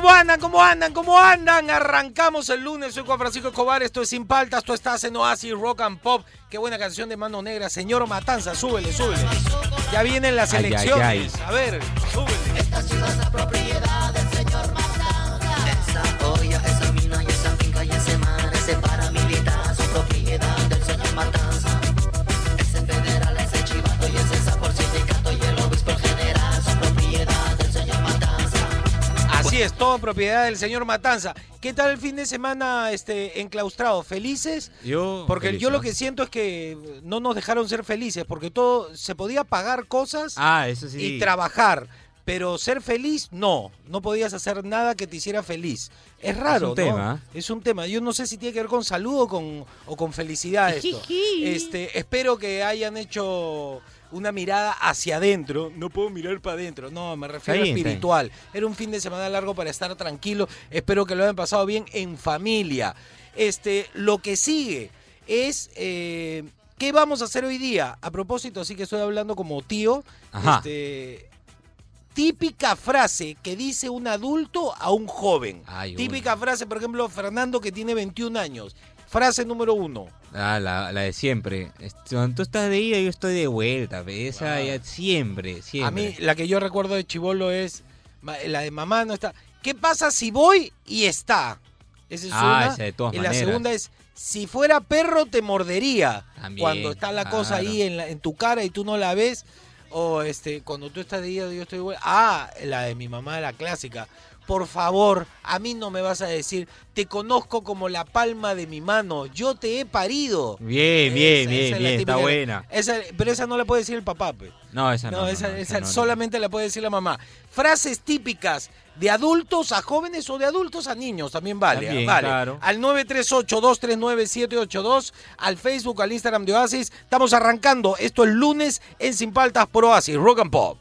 ¿Cómo andan? ¿Cómo andan? ¿Cómo andan? Arrancamos el lunes, soy Juan Francisco Escobar, esto es Sin Paltas, tú estás en Oasis Rock and Pop. Qué buena canción de Mano Negra, señor Matanza, súbele, súbele. Ya vienen las Ay, ay, elecciones, ay. a ver, súbele. Esta ciudad es propiedad del señor Matanza. Esa olla, esa mina y esa finca y ese mar, ese paramilitar son propiedad Así es, todo propiedad del señor Matanza. ¿Qué tal el fin de semana este, enclaustrado? ¿Felices? Yo. Porque feliz, yo lo que siento es que no nos dejaron ser felices, porque todo se podía pagar cosas Ah, eso sí. y trabajar. Pero ser feliz, no. No podías hacer nada que te hiciera feliz. Es raro, un ¿no? tema. Es un tema. Yo no sé si tiene que ver con salud o con, o con felicidad esto. Este, espero que hayan hecho una mirada hacia adentro. No puedo mirar para adentro. No, me refiero a espiritual. Era un fin de semana largo para estar tranquilo. Espero que lo hayan pasado bien en familia. Este, lo que sigue es eh, ¿qué vamos a hacer hoy día? A propósito, así que estoy hablando como tío. Ajá. Este, típica frase que dice un adulto a un joven. Ay, típica frase, por ejemplo, Fernando que tiene 21 años. Frase número uno. Ah, la, la de siempre. Cuando tú estás de ida, yo estoy de vuelta. ve, Esa Ah. ya siempre, siempre. A mí la que yo recuerdo de Chivolo es la de mamá no está. ¿Qué pasa si voy y está? Esa es Ah, una. esa de todas y la maneras. segunda es si fuera perro te mordería. También, cuando está la cosa ahí en, la- en tu cara y tú no la ves. O este, cuando tú estás de día, yo estoy de vuelta. Ah, la de mi mamá, la clásica. Por favor, a mí no me vas a decir, te conozco como la palma de mi mano, yo te he parido. Bien, bien, Esa- bien, esa es la bien. Está buena. Esa, pero esa no la puede decir el papá, pues. No, esa no. No, esa, no, esa no, no. solamente la puede decir la mamá. Frases típicas de adultos a jóvenes o de adultos a niños también vale. También, vale. claro. Al 938-239-782, al Facebook, al Instagram de Oasis. Estamos arrancando. Esto es lunes en Sin Paltas por Oasis, Rock and Pop.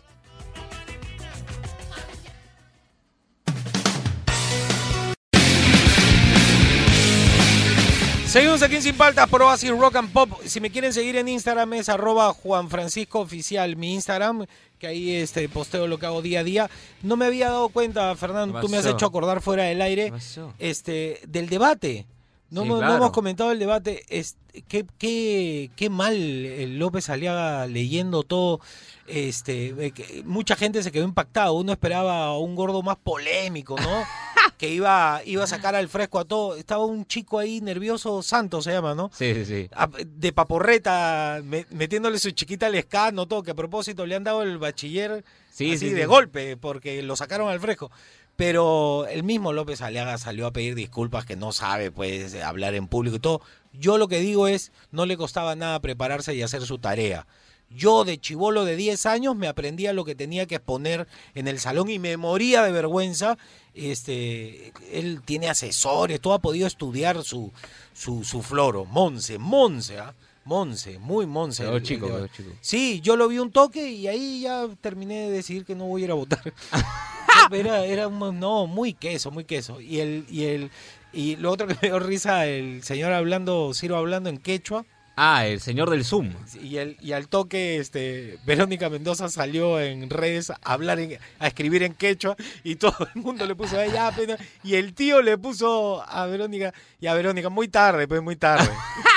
Seguimos aquí en Sin Paltas por Oasis Rock and Pop. Si me quieren seguir en Instagram es arroba Juan Francisco Oficial, mi Instagram, que ahí este, posteo lo que hago día a día. No me había dado cuenta, Fernando, ¿Qué tú me has hecho acordar fuera del aire este, del debate. No, Sí, hemos- no claro. hemos comentado el debate. Es, qué, qué, qué mal el López Aliaga leyendo todo. Este, eh, mucha gente se quedó impactada. Uno esperaba un gordo más polémico, ¿no? que iba, iba a sacar al fresco a todo. Estaba un chico ahí nervioso, Santos se llama, ¿no? Sí, sí, sí. A- De paporreta, me- metiéndole su chiquita al escano, todo, que a propósito le han dado el bachiller Sí, así sí, de sí. golpe, porque lo sacaron al fresco. Pero el mismo López Aliaga salió a pedir disculpas que no sabe pues hablar en público y todo. Yo lo que digo es, no le costaba nada prepararse y hacer su tarea. Yo de chivolo de 10 años me aprendía lo que tenía que exponer en el salón y me moría de vergüenza. Este, él tiene asesores, todo ha podido estudiar su, su, su floro. Monse, Monse, ¿ah? Monse, muy Monse. El- chico, el- chico. Sí, yo lo vi un toque y ahí ya terminé de decidir que no voy a ir a votar. era, era un- no, muy queso, muy queso. Y el, y el, y lo otro que me dio risa, el señor hablando, Ciro hablando en quechua, Ah, el señor del Zoom. y el, y al toque, este, Verónica Mendoza salió en redes a hablar en- a escribir en quechua, y todo el mundo le puso a ella pena, y el tío le puso a Verónica, y a Verónica, muy tarde, pues muy tarde.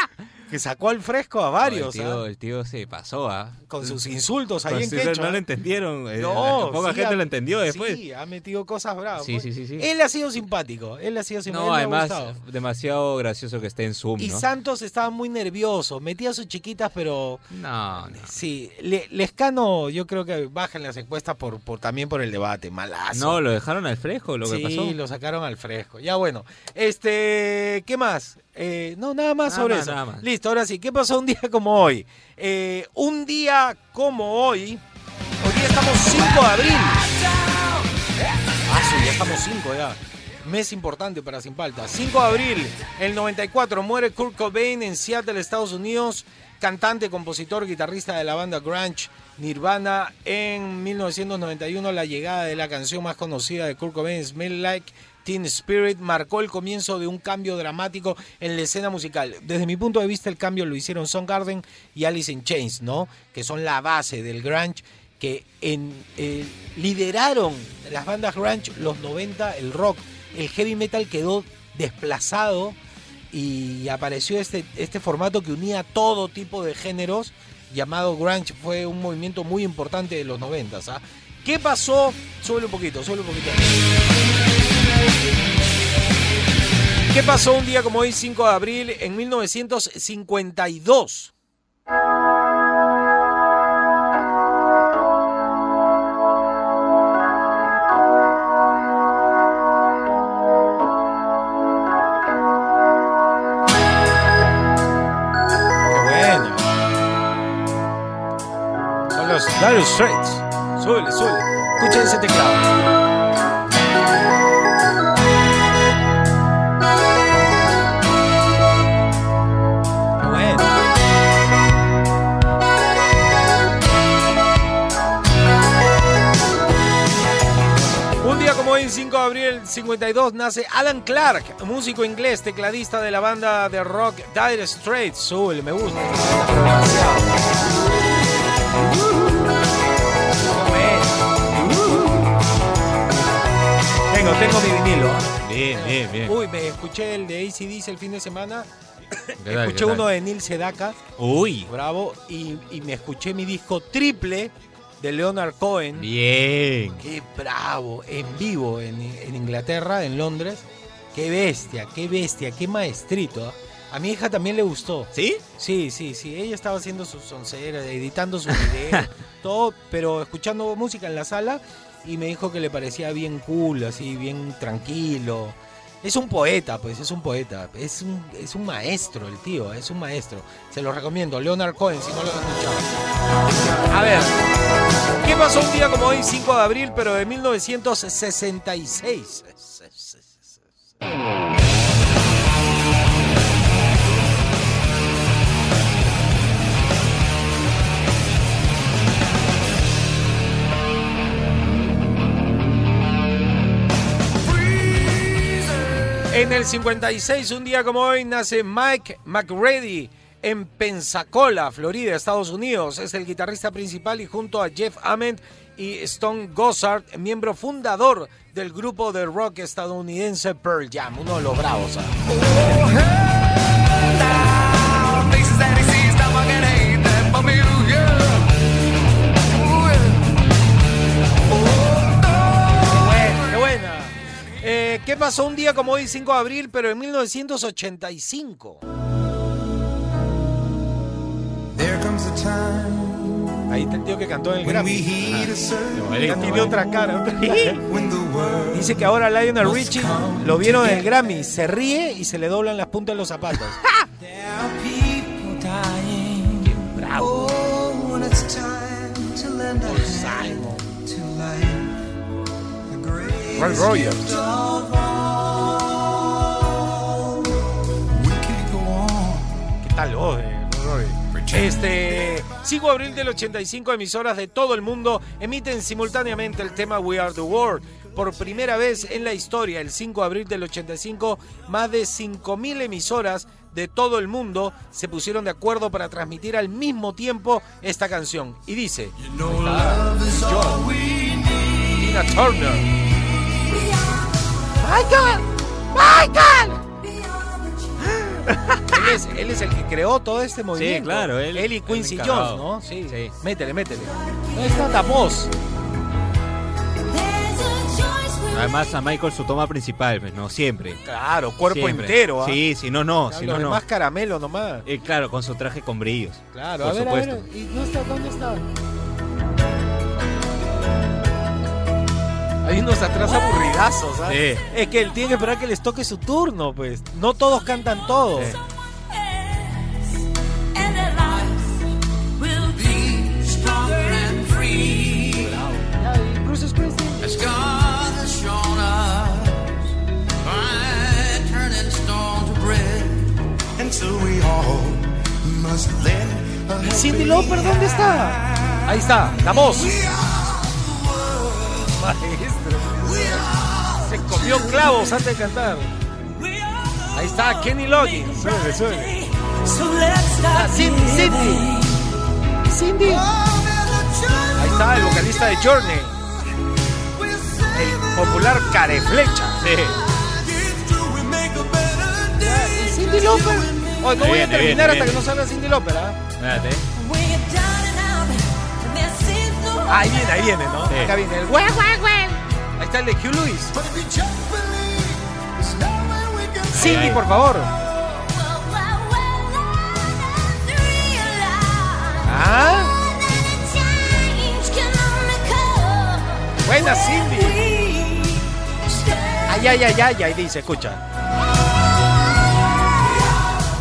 que sacó al fresco a varios, el, tío, ¿ah? el tío se pasó, ¿ah? con sus insultos ahí en quechua. No lo entendieron. eh, No, poca sí, gente ha- lo entendió después. Sí, ha metido cosas bravas. Sí, pues. sí, sí, sí. Él ha sido simpático, él ha sido simpático. no, además, demasiado gracioso que esté en Zoom, Y ¿no? Santos estaba muy nervioso, metía sus chiquitas, pero No, no. sí, Le- Lescano yo creo que baja en las encuestas por, por también por el debate, malazo. No, lo dejaron al fresco, lo que sí, pasó. lo sacaron al fresco. Ya bueno, este, ¿qué más? Eh, no, nada más Nada sobre más, eso. nada más. Listo, ahora sí, ¿qué pasó un día como hoy? Eh, un día como hoy, hoy día estamos 5 de abril. Ah, sí, ya estamos 5 ya. mes importante para Sin Palta. 5 de abril, el 94, muere Kurt Cobain en Seattle, Estados Unidos. Cantante, compositor, guitarrista de la banda grunge Nirvana. En 1991, la llegada de la canción más conocida de Kurt Cobain, Smell Like Teen Spirit, marcó el comienzo de un cambio dramático en la escena musical. Desde mi punto de vista, el cambio lo hicieron Soundgarden y Alice in Chains, ¿no? Que son la base del grunge que eh, lideraron las bandas grunge los 90, el rock, el heavy metal quedó desplazado y apareció este, este formato que unía todo tipo de géneros llamado grunge. Fue un movimiento muy importante de los 90. ¿ah? ¿Qué pasó? Sube un poquito, sube un poquito. ¿Qué pasó un día como hoy, 5 de abril, en 1952? Qué bueno. Son los Dire Straits. Súbele, súbele. Escuchen ese teclado. 52, nace Alan Clark, músico inglés, tecladista de la banda de rock Dire Straits. Súbele, me gusta. Tengo, tengo mi vinilo. Bien, bien, bien. Uy, me escuché el de ACDC el fin de semana. ¿Qué tal, Escuché uno de Neil Sedaka, Uy, bravo, y, y me escuché mi disco triple de Leonard Cohen. bien. Qué bravo, en vivo en, en Inglaterra, en Londres. Qué bestia, qué bestia, qué maestrito. ¿ah? A mi hija también le gustó. ¿Sí? Sí, sí, sí. Ella estaba haciendo sus sonceras, editando sus videos, todo, pero escuchando música en la sala y me dijo que le parecía bien cool, así, bien tranquilo. Es un poeta, pues, es un poeta. Es un, es un maestro el tío, es un maestro. Se lo recomiendo. Leonard Cohen, si no lo han escuchado. A ver, ¿qué pasó un día como hoy, 5 de abril, pero de 1966? En el 56, un día como hoy, nace Mike McReady en Pensacola, Florida, Estados Unidos. Es el guitarrista principal y junto a Jeff Ament y Stone Gossard, miembro fundador del grupo de rock estadounidense Pearl Jam, uno de los bravos. ¿ah? Qué Eh, ¿Qué pasó un día como hoy, 5 de abril, pero en 1985? Ahí está el tío que cantó en el Grammy. Tiene otra cara. otra cara. Dice que ahora Lionel Richie lo vieron en el Grammy, se ríe y se le doblan las puntas de los zapatos. Qué bravo. Roy Rogers. ¿Qué tal vos, eh, Roy? Este 5 de abril del 85 emisoras de todo el mundo emiten simultáneamente el tema We Are the World. Por primera vez en la historia, el 5 de abril del 85, más de 5.000 emisoras de todo el mundo se pusieron de acuerdo para transmitir al mismo tiempo esta canción. Y dice, Turner. ¡Michael! ¡Michael! Él es, él es el que creó todo este movimiento. claro, él- Él y Quincy encargado. Jones, ¿no? Sí. Sí. Métele, métele. ¿Dónde está la voz? Además a Michael su toma principal, pues, no siempre. Claro, cuerpo Siempre. entero. ¿ah? Sí, si no, no, Claro, si no, no. demás caramelo nomás. Eh, claro, con su traje con brillos. Claro, por a ver, supuesto. a ver. ¿Y no está? ¿Dónde está? Hay unos atrás aburridazos, ¿ah? ¿sabes? Es que él tiene que esperar que les toque su turno, pues. No todos cantan todo. Sí. Cindy Lauper, ¿dónde está? Ahí está, la voz. Maestro. Clavos antes de cantar. Ahí está Kenny Loggins. Suele, suele. Ah, Cindy, Cindy. Cindy. Ahí está el vocalista de Journey. El popular Careflecha. Y Cindy Lauper. Hoy no Ahí voy a terminar hasta que no salga Cindy Lauper, ¿ah? Espérate. Ahí viene, ahí viene, ¿no? Sí. Acá viene el güey, güey, güey. Está el de Hugh Lewis. Cindy, ahí. por favor. ¿Ah? Buena Cindy. Ay, ay, ay, ay, ay, dice, escucha.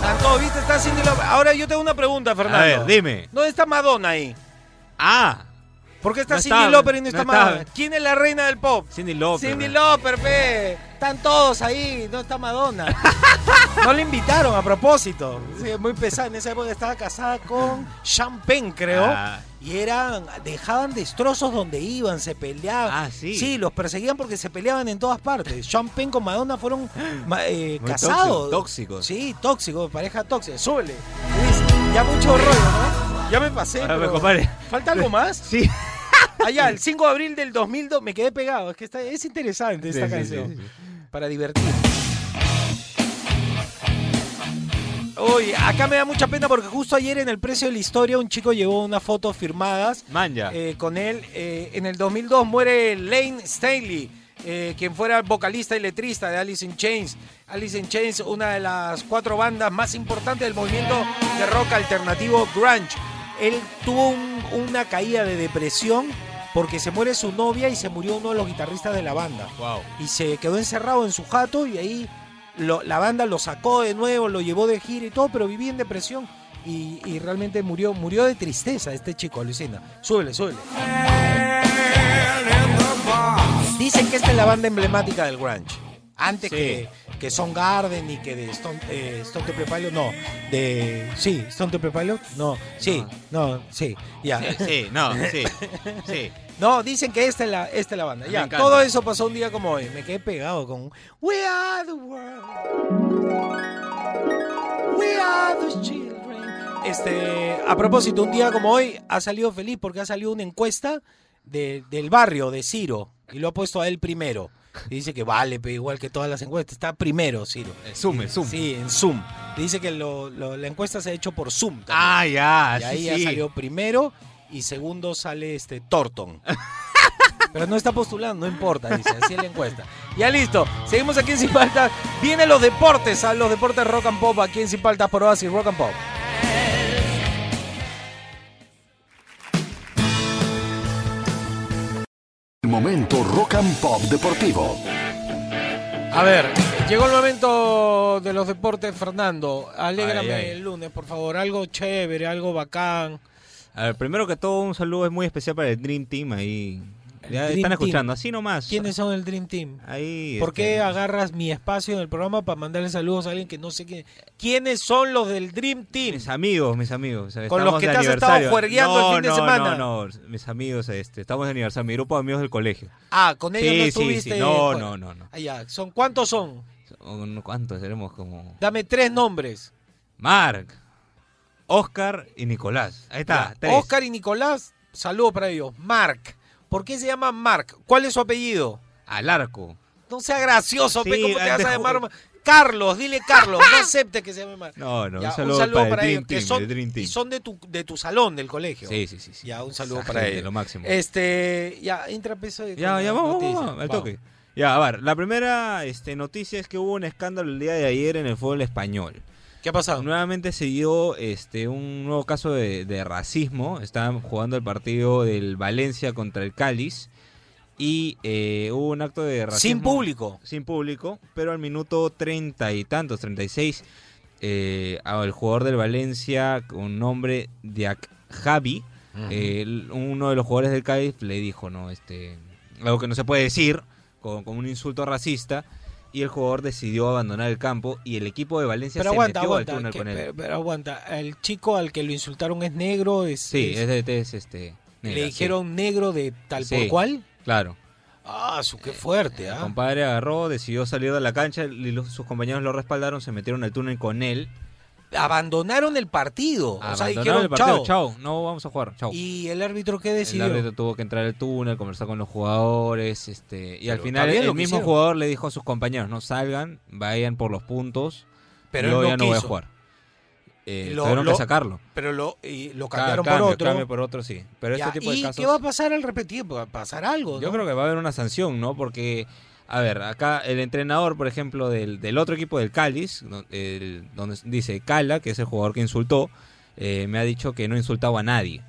Tanto, ¿viste? Está Cindy. Ahora yo tengo una pregunta, Fernando. A ver, dime. ¿Dónde está Madonna ahí? Ah, ¿Por qué está No Cindy Lauper y no no está está. Madonna? ¿Quién es la reina del pop? Cindy Lauper. Cindy Lauper, pe. Están todos ahí, no está Madonna. no le invitaron a propósito. Sí, muy pesada. En esa época estaba casada con Champagne, creo. Ah. Y eran, dejaban destrozos donde iban, se peleaban. Ah, sí. Sí, los perseguían porque se peleaban en todas partes. Champagne con Madonna fueron eh, casados. tóxicos, tóxicos. Sí, tóxicos, pareja tóxica. Súbele. Ya mucho rollo, ¿no? Ya me pasé. Me pero-. ¿Falta algo más? Sí. Allá, el 5 de abril del 2002, me quedé pegado. Es que está, es interesante esta Sí, canción. sí, sí. Para divertir. Uy, acá me da mucha pena porque justo ayer en el precio de la historia un chico llevó unas fotos firmadas Manja. eh, con él. Eh, en el 2002 muere Lane Staley, eh, quien fuera vocalista y letrista de Alice in Chains. Alice in Chains, una de las cuatro bandas más importantes del movimiento de rock alternativo grunge. Él tuvo un- una caída de depresión porque se muere su novia y se murió uno de los guitarristas de la banda wow. y se quedó encerrado en su jato y ahí lo- la banda lo sacó de nuevo, lo llevó de gira y todo, pero vivía en depresión y, y realmente murió, murió de tristeza este chico, alucina. Súbele, súbele. Dicen que esta es la banda emblemática del grunge. Antes Sí. que, que Son Garden y que de Stone, eh, Stone Temple Pilots, no. De, sí, Stone Temple Pilots, no. Sí, no, sí, ya. Sí, sí, no, sí. Sí. No, dicen que esta es la, esta es la banda. Me Ya, encanta. todo eso pasó un día como hoy. Me quedé pegado con We are the world. We are the children. Este, a propósito, un día como hoy ha salido feliz porque ha salido una encuesta de- del barrio de Ciro y lo ha puesto a él primero. Y dice que vale, pero igual que todas las encuestas, está primero Ciro. El Zoom, el Zoom. Sí, en Zoom. Dice que lo- lo- la encuesta se ha hecho por Zoom. también. Ah, ya, Y ahí sí, ya sí. salió primero y segundo sale este Thornton. Pero no está postulando, no importa, dice, así es la encuesta. Ya listo, seguimos aquí en Sin Paltas. Vienen los deportes, a los deportes rock and pop aquí en Sin Paltas por Oasis Rock and Pop. Momento rock and pop deportivo. A ver, llegó el momento de los deportes, Fernando. Alégrame Ay, ay. el lunes, por favor. Algo chévere, algo bacán. A ver, primero que todo, un saludo es muy especial para el Dream Team ahí. El Ya Dream están Team. escuchando, así nomás. ¿Quiénes son el Dream Team? Ahí. ¿Por este, qué agarras mi espacio en el programa para mandarle saludos a alguien que no sé quién? ¿Quiénes son los del Dream Team? Mis amigos, mis amigos. Con los que te has estado juergueando el No, fin de semana. No, no, mis amigos, este, estamos de aniversario, mi grupo de amigos del colegio. Ah, con ellos no Sí, estuviste. sí. No, no, no, no. Ah, ya. ¿Son cuántos son? ¿Cuántos? Seremos como. Dame tres nombres. Mark, Oscar y Nicolás. Ahí está, Ya. Oscar y Nicolás, saludos para ellos. Mark. ¿Por qué se llama Mark? ¿Cuál es su apellido? Al arco. No sea gracioso, pe, Sí, ¿cómo te vas a llamar? Ma- Carlos, dile Carlos, no acepte que se llame Mark. No, no, Ya, un saludo, para, el Dream que Team, son, Dream Team. y son de tu, de tu salón del colegio. Sí, sí, sí. sí. Ya, un saludo Esa para ellos. Lo máximo. Este, ya, entra peso de Ya, ya, vamos, vamos, vamos, al toque. Ya, a ver, la primera este, noticia es que hubo un escándalo el día de ayer en el fútbol español. ¿Qué ha pasado? Nuevamente se dio este, un nuevo caso de, de racismo. Estaban jugando el partido del Valencia contra el Cáliz y eh, hubo un acto de racismo. Sin público. Sin público, pero al minuto treinta y tantos, 36, eh, el jugador del Valencia con nombre de Javi, eh, uno de los jugadores del Cádiz le dijo, no, este, algo que no se puede decir, con, con un insulto racista, y el jugador decidió abandonar el campo y el equipo de Valencia Pero se aguanta, metió aguanta. al túnel que- con él. pero, pero aguanta. El chico al que lo insultaron es negro. Es, sí, es- es este. le negra, sí. dijeron negro de tal Sí. por cual. Claro. Ah, su qué fuerte, El ¿ah? compadre agarró, decidió salir de la cancha y los- sus compañeros lo respaldaron, se metieron al túnel con él. Abandonaron el partido. o sea, Abandonaron dijeron el partido. chao. Chao, no vamos a jugar. Chao. ¿Y el árbitro qué El decidió? árbitro tuvo que entrar al túnel, conversar con los jugadores, este, y al final el mismo hicieron. jugador le dijo a sus compañeros, no salgan, vayan por los puntos, pero yo no ya no voy a jugar. Eh, Lo- tuvieron lo- que sacarlo. Pero lo, y lo Ca- cambiaron cambio, por otro. cambio por otro, sí. Pero Ya, este tipo de ¿Y casos... qué va a pasar al repetir? Va a pasar algo, Yo ¿no? creo que va a haber una sanción, ¿no? Porque, a ver, acá el entrenador, por ejemplo, del, del otro equipo del Cáliz, el- donde dice Cala, que es el jugador que insultó, eh, me ha dicho que no insultaba a nadie.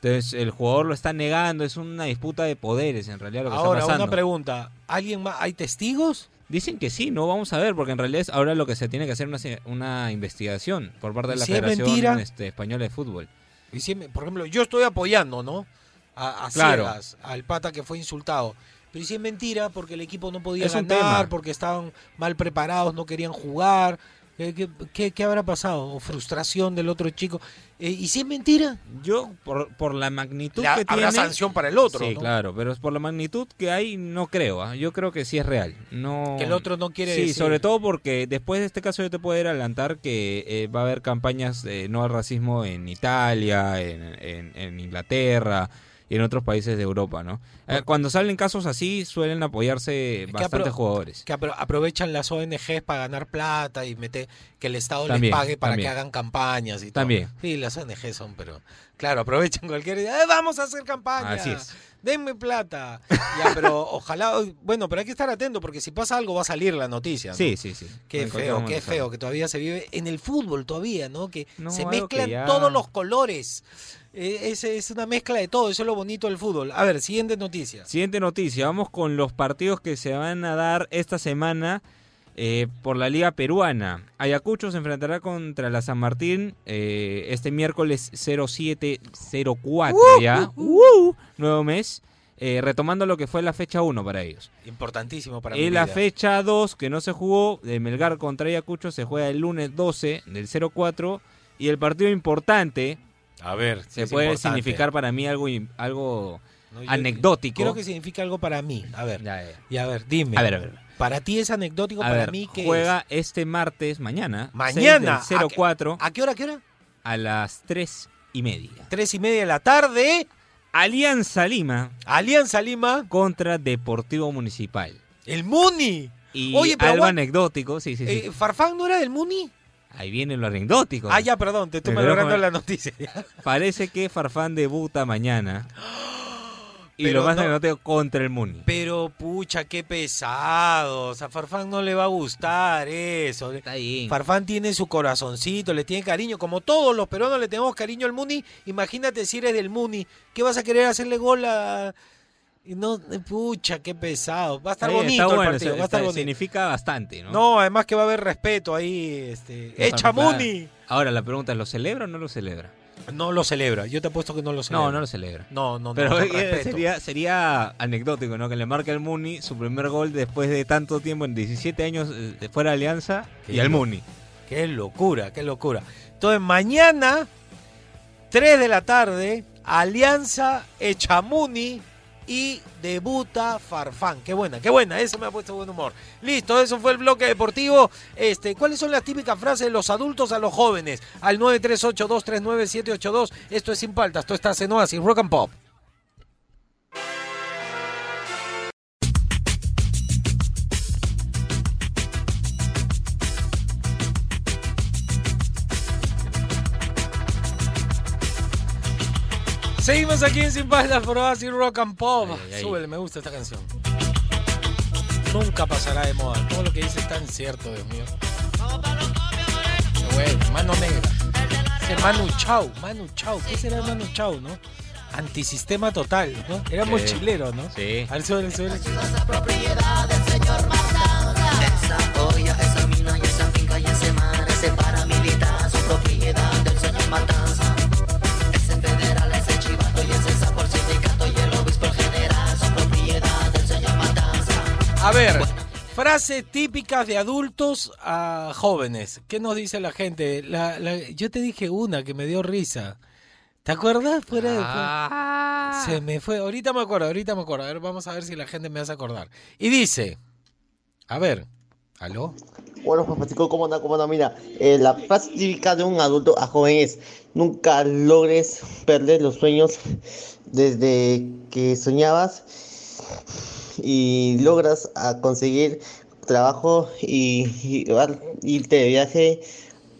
Entonces, el jugador lo está negando, es una disputa de poderes, en realidad, lo que Ahora, está pasando. una pregunta. ¿Alguien más? ¿Hay testigos? Dicen que sí, ¿no? Vamos a ver, porque en realidad es ahora lo que se tiene que hacer una, una investigación por parte de ¿Y la si es Federación mentira? este, Española de Fútbol. Y si me- por ejemplo, yo estoy apoyando, ¿no? A, a Claro. ciegas al pata que fue insultado. Pero ¿y si es mentira porque el equipo no podía Es ganar, porque estaban mal preparados, no querían jugar. ¿Qué, qué- qué- habrá pasado? ¿O frustración del otro chico? Eh, ¿Y si es mentira? Yo, por, por la magnitud La- que habrá tiene... sanción para el otro, Sí, ¿no? claro, pero por la magnitud que hay, no creo. ¿ah? Yo creo que sí es real. No... Que el otro no quiere Sí, decir. sobre todo porque después de este caso yo te puedo adelantar que eh, va a haber campañas de no al racismo en Italia, en, en- en Inglaterra y en otros países de Europa, ¿no? Eh, cuando salen casos así suelen apoyarse bastantes jugadores. Que apro- aprovechan las ONGs para ganar plata y meter que el Estado También, les pague para también. que hagan campañas y todo. También. Sí, las ONGs son, pero claro, aprovechan cualquier idea. "Eh, vamos a hacer campaña. Así es. Denme plata. Ya, pero ojalá, bueno, pero hay que estar atento porque si pasa algo va a salir la noticia. ¿no? Sí, sí, sí. Qué En feo, qué feo que todavía se vive en el fútbol todavía, ¿no? Que No, se mezclan ya- todos los colores. Eh, es, es una mezcla de todo, eso es lo bonito del fútbol. A ver, siguiente noticia. Siguiente noticia, vamos con los partidos que se van a dar esta semana eh, por la Liga Peruana. Ayacucho se enfrentará contra la San Martín eh, este miércoles 0704 ya, Uh, nuevo mes, eh, retomando lo que fue la fecha 1 para ellos. Importantísimo para Y mi la vida. fecha 2 que no se jugó de Melgar contra Ayacucho se juega el lunes 12 del 04 y el partido importante A ver, se puede significar para mí algo, algo No, yo anecdótico. Quiero que signifique algo para mí. A ver, Ya, ya. y a ver, dime. A ver, a ver. Para ti es anecdótico, A para ver, mí que juega este martes, mañana. Mañana, 6 del 04 ¿A qué hora, a qué hora? a las 3 y media. Tres y media de la tarde. Alianza Lima Alianza Lima, contra Deportivo Municipal. el Muni. Y Oye, pero algo anecdótico, sí, sí, sí. Eh, ¿Farfán no era del Muni? Ahí viene lo anecdótico. Ah, ya, perdón, te estoy malogrando la noticia. Parece que Farfán debuta mañana. Y Pero lo más no- anecdótico contra el Muni. Pero pucha, qué pesados. A Farfán no le va a gustar eso. Está bien. Farfán tiene su corazoncito, le tiene cariño. Como todos los peruanos le tenemos cariño al Muni, imagínate si eres del Muni. ¿Qué vas a querer hacerle gol a.? No, pucha, qué pesado. Va a estar bien, bonito el bueno, partido. se- va a estar está- bonito. significa bastante, ¿no? No, además que va a haber respeto ahí. Este, ¡Echa. Muni! Ahora la pregunta es, ¿lo celebra o no lo celebra? No lo celebra. Yo te apuesto que no lo celebra. No, no lo celebra. No, no, no. Pero eh, sería, sería anecdótico, ¿no? Que le marque al Muni su primer gol después de tanto tiempo, en 17 años eh, de fuera de Alianza, Qué y al Muni. Qué locura, qué locura. Entonces, mañana, 3 de la tarde, Alianza Echamuni y debuta Farfán. Qué buena, qué buena, eso me ha puesto buen humor. Listo, eso fue el bloque deportivo. Este, ¿Cuáles son las típicas frases de los adultos a los jóvenes? Al 938239782. Esto es Sin Paltas, esto está en Oasis, Rock and Pop. Seguimos aquí en Sin Paltas por Oasis Rock and Pop. Ay. Súbele, me gusta esta canción. Nunca pasará de moda. Todo lo que dice es tan cierto, Dios mío. Bueno, mano negra. Ese Manu Chao, Manu Chao. ¿Qué será Manu Chao, no? Antisistema total, ¿no? Era Sí. mochilero, ¿no? Sí. A ver, súbele, súbele. Esa olla, esa mina y esa finca y ese mar, ese paramilitar, su propiedad del señor Matanza. A ver, Frases típicas de adultos a jóvenes. ¿Qué nos dice la gente? La- la- yo te dije una que me dio risa. ¿Te acuerdas? Fuera de- Ah. Se me fue. Ahorita me acuerdo, ahorita me acuerdo. A ver, vamos a ver si la gente me hace acordar. Y dice, a ver, ¿aló? Bueno, Juan Francisco, ¿cómo anda? ¿Cómo anda? Mira, eh, la frase típica de un adulto a joven es, nunca logres perder los sueños desde que soñabas y logras a conseguir trabajo y, y irte de viaje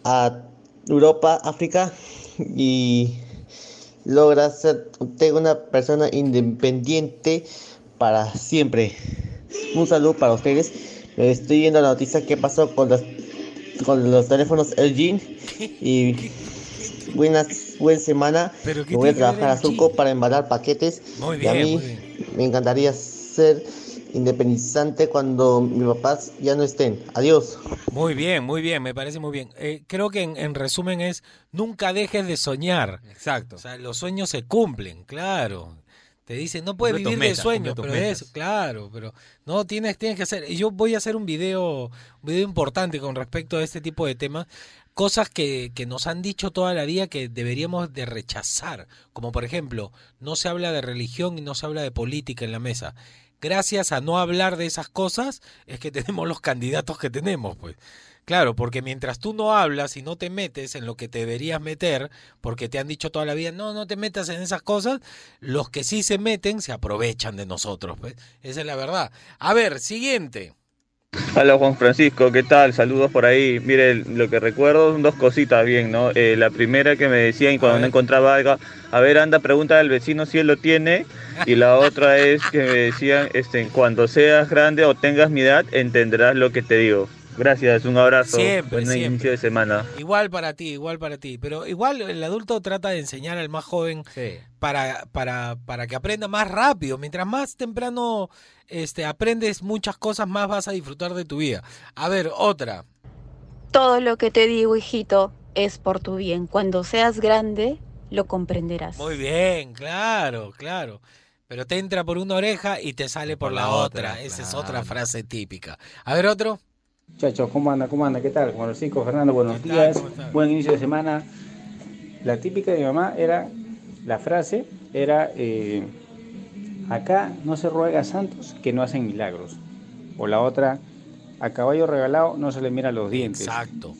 a Europa, África y logras ser una persona independiente para siempre. Un saludo para ustedes. Estoy viendo la noticia que pasó con los, con los teléfonos LG y buenas buena semana. Pero ¿qué Me voy a trabajar a? Surco para embalar paquetes Muy y a bien, mí muy bien. me encantaría ser independizante cuando mis papás ya no estén. Adiós. Muy bien, muy bien, me parece muy bien. Eh, creo que en, en resumen es, nunca dejes de soñar. Exacto. O sea, los sueños se cumplen, claro. Te dicen, no puedes vivir de metas, sueños, cumple pero metas. claro, pero no tienes, tienes que hacer. y Yo voy a hacer un video, un video importante con respecto a este tipo de temas, cosas que, que nos han dicho toda la vida que deberíamos de rechazar, como por ejemplo, no se habla de religión y no se habla de política en la mesa. Gracias a no hablar de esas cosas es que tenemos los candidatos que tenemos, pues. Claro, porque mientras tú no hablas y no te metes en lo que te deberías meter, porque te han dicho toda la vida, no, no te metas en esas cosas, los que sí se meten se aprovechan de nosotros. Pues. Esa es la verdad. A ver, siguiente. Hola Juan Francisco, ¿qué tal? Saludos por ahí. Mire, lo que recuerdo son dos cositas bien, ¿no? Eh, la primera que me decían cuando no encontraba algo, a ver, anda, pregunta al vecino si él lo tiene. Y la otra es que me decían, este, cuando seas grande o tengas mi edad, entenderás lo que te digo. Gracias, un abrazo. Siempre, Buen siempre. inicio de semana. Igual para ti, igual para ti. Pero igual el adulto trata de enseñar al más joven Sí. para, para, para que aprenda más rápido. Mientras más temprano este, aprendes muchas cosas, más vas a disfrutar de tu vida. A ver, otra. Todo lo que te digo, hijito, es por tu bien. Cuando seas grande, lo comprenderás. Muy bien, claro, claro. Pero te entra por una oreja y te sale por, la, otra. Esa es otra frase típica. A ver, otro. Muchachos, ¿cómo anda? ¿Cómo anda? ¿Qué tal? Juan Francisco, Fernando, buenos días. Buen inicio de semana. La típica de mi mamá era, la frase era, eh, acá no se ruega a santos que no hacen milagros. O la otra, a caballo regalado no se le mira los dientes. Exacto.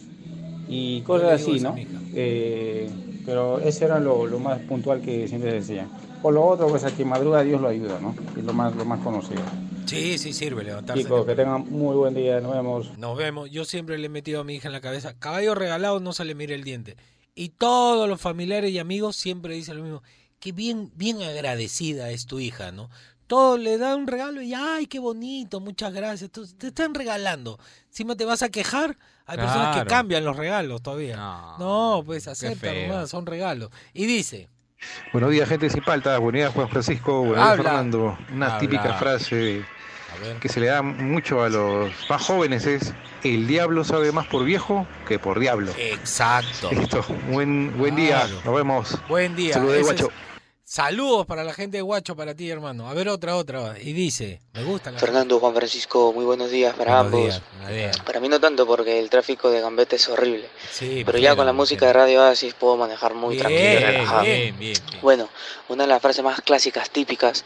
Y cosas así, eso ¿no? Eh, pero ese era lo, lo más puntual que siempre decía. Por lo otro, pues a quien madruga Dios lo ayuda, ¿no? Es lo más, lo más conocido. Sí, sí sirve levantarse. Chicos, que tengan muy buen día. Nos vemos. Nos vemos. Yo siempre le he metido a mi hija en la cabeza, caballo regalado no se le mire el diente. Y todos los familiares y amigos siempre dicen lo mismo. Que bien, bien agradecida es tu hija, ¿no? Todo le da un regalo y ay, qué bonito, muchas gracias. Tú- te están regalando. Encima te vas a quejar. Hay personas que cambian los regalos todavía. No, No, pues qué acepta nomás, son regalos. Y dice, Buenos días, gente sin palta. Buenos días, Juan Francisco. Buenos días, Fernando. Una Habla. típica frase que se le da mucho a los más jóvenes es: El diablo sabe más por viejo que por diablo. exacto. Listo. Buen, buen día. Nos vemos. Buen día. Saludos Ese es- Guacho. Saludos para la gente de Guacho, para ti, hermano. A ver, otra, otra. Y dice, me gusta la Fernando, Juan Francisco, muy buenos días para Buenos ambos. días. Buenos días. Para mí no tanto porque el tráfico de Gambetta es horrible, Sí, pero ya con la música de Radio Oasis puedo manejar muy Bien, tranquilo y relajado. Bien, bien, bien. Bueno, una de las frases más clásicas, típicas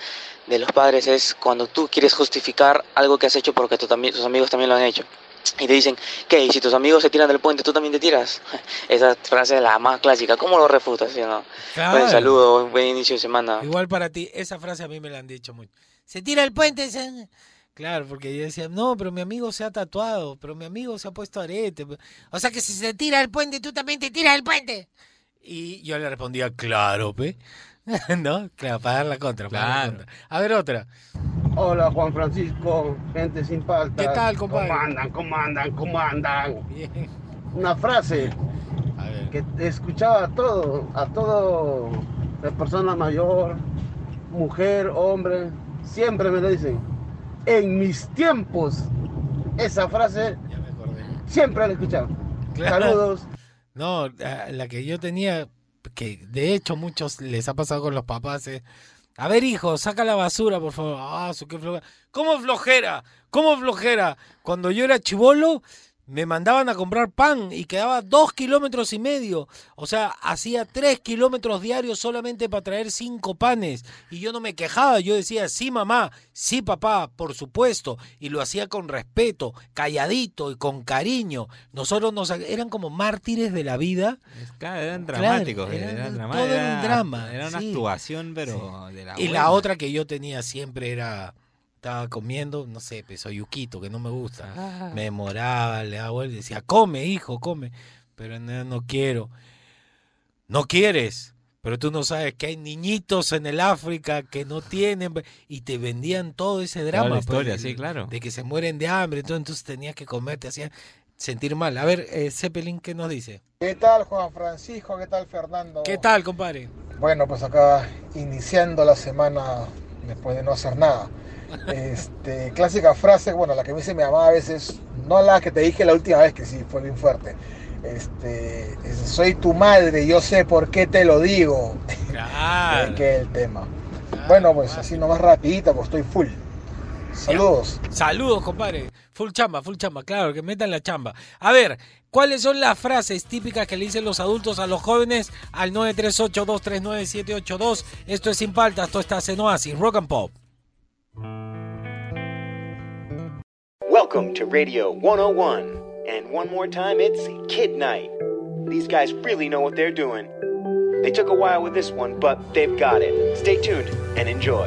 de los padres es cuando tú quieres justificar algo que has hecho porque también, tus amigos también lo han hecho. Y te dicen, ¿qué? ¿Y si tus amigos se tiran del puente, tú también te tiras? Esa frase es la más clásica. ¿Cómo lo refutas, sí no? Claro. Buen saludo, buen inicio de semana. Igual para ti, esa frase a mí me la han dicho mucho. Se tira el puente. se- Claro, porque yo decía, no, pero mi amigo se ha tatuado, pero mi amigo se ha puesto arete. O sea que si se tira el puente, tú también te tiras el puente. Y yo le respondía, claro, pe. ¿No? Claro, para dar la contra. para dar la Claro. contra. A ver, otra. Hola Juan Francisco, gente sin palta. ¿Qué tal, compadre? ¿Cómo andan? ¿Cómo andan? ¿Cómo andan? Bien. Una frase A ver. que escuchaba a todo, a todo, la persona mayor, mujer, hombre, siempre me lo dicen. En mis tiempos, esa frase Ya me acordé. siempre la he escuchado. Claro. Saludos. No, la que yo tenía, que de hecho muchos les ha pasado con los papás, es, A ver, hijo, saca la basura, por favor. Ah. ¿Cómo flojera? ¿Cómo flojera? Cuando yo era chivolo, me mandaban a comprar pan y quedaba dos kilómetros y medio. O sea, hacía tres kilómetros diarios solamente para traer cinco panes. Y yo no me quejaba, yo decía, sí mamá, sí papá, por supuesto. Y lo hacía con respeto, calladito y con cariño. Nosotros nos eran como mártires de la vida. Claro, eran dramáticos. era- eran drama- todo era un drama, Era una sí. actuación, pero de la Y la otra que yo tenía siempre era, estaba comiendo, no sé, peso yuquito, que no me gusta. Ah. Me demoraba, le daba vuelta y decía, come, hijo, come. Pero no, no quiero. No quieres. Pero tú no sabes que hay niñitos en el África que no tienen y te vendían todo ese Toda drama. la pues, historia, de- sí, claro. De que se mueren de hambre, entonces, entonces tenías que comer, te hacían sentir mal. A ver, eh, Zeppelin, ¿qué nos dice? ¿Qué tal Juan Francisco? ¿Qué tal Fernando? ¿Qué tal, compadre? Bueno, pues acá iniciando la semana después de no hacer nada. Este, clásica frase, bueno, la que me dice mi mamá a veces, no la que te dije la última vez, que sí fue bien fuerte. Este, es, soy tu madre, yo sé por qué te lo digo. Claro. que es el tema. Bueno, pues así nomás rapidita, pues estoy full. Saludos. Saludos, compadre. Full chamba, full chamba, claro, que metan la chamba. A ver, ¿cuáles son las frases típicas que le dicen los adultos a los jóvenes al 938-239-782? Esto es Sin Paltas, esto está en Oasis, Rock and Pop. Welcome to Radio 101. And one more time, it's Kid Night. These guys really know what they're doing. They took a while with this one, but they've got it. Stay tuned and enjoy.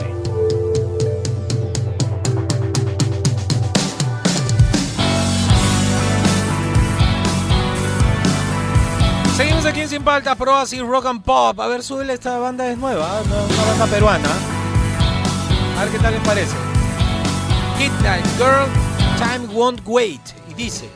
Seguimos aquí en Sin Paltas, Pro Oasis, Rock and Pop. A ver, súbele, esta banda es nueva, una banda peruana. A ver qué tal les parece. Kid Night, Girl, Time Won't Wait. Y dice...